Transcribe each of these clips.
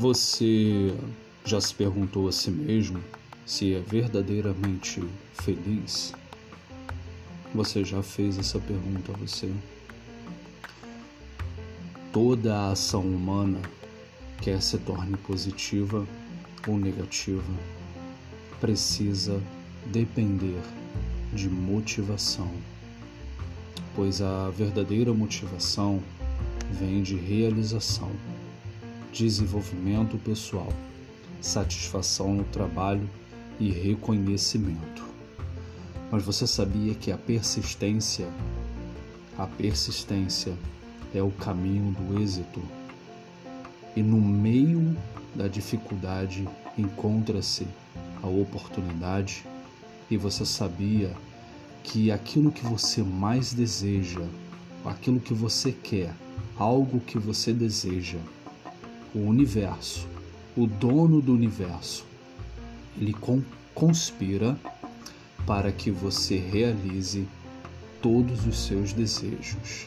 Você já se perguntou a si mesmo se é verdadeiramente feliz? Você já fez essa pergunta a você? Toda a ação humana, quer se torne positiva ou negativa, precisa depender de motivação, pois a verdadeira motivação vem de realização, desenvolvimento pessoal, satisfação no trabalho e reconhecimento. Mas você sabia que a persistência, a persistência é o caminho do êxito? E no meio da dificuldade encontra-se a oportunidade, e você sabia que aquilo que você mais deseja, aquilo que você quer, algo que você deseja, o universo, o dono do universo, ele conspira para que você realize todos os seus desejos.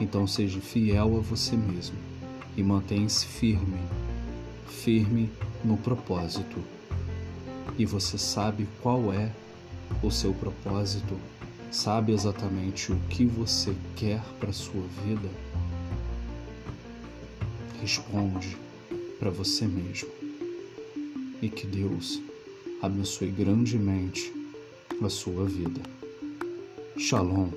Então seja fiel a você mesmo e mantenha-se firme, firme no propósito. E você sabe qual é o seu propósito? Sabe exatamente o que você quer para sua vida? Responde para você mesmo. E que Deus abençoe grandemente a sua vida. Shalom.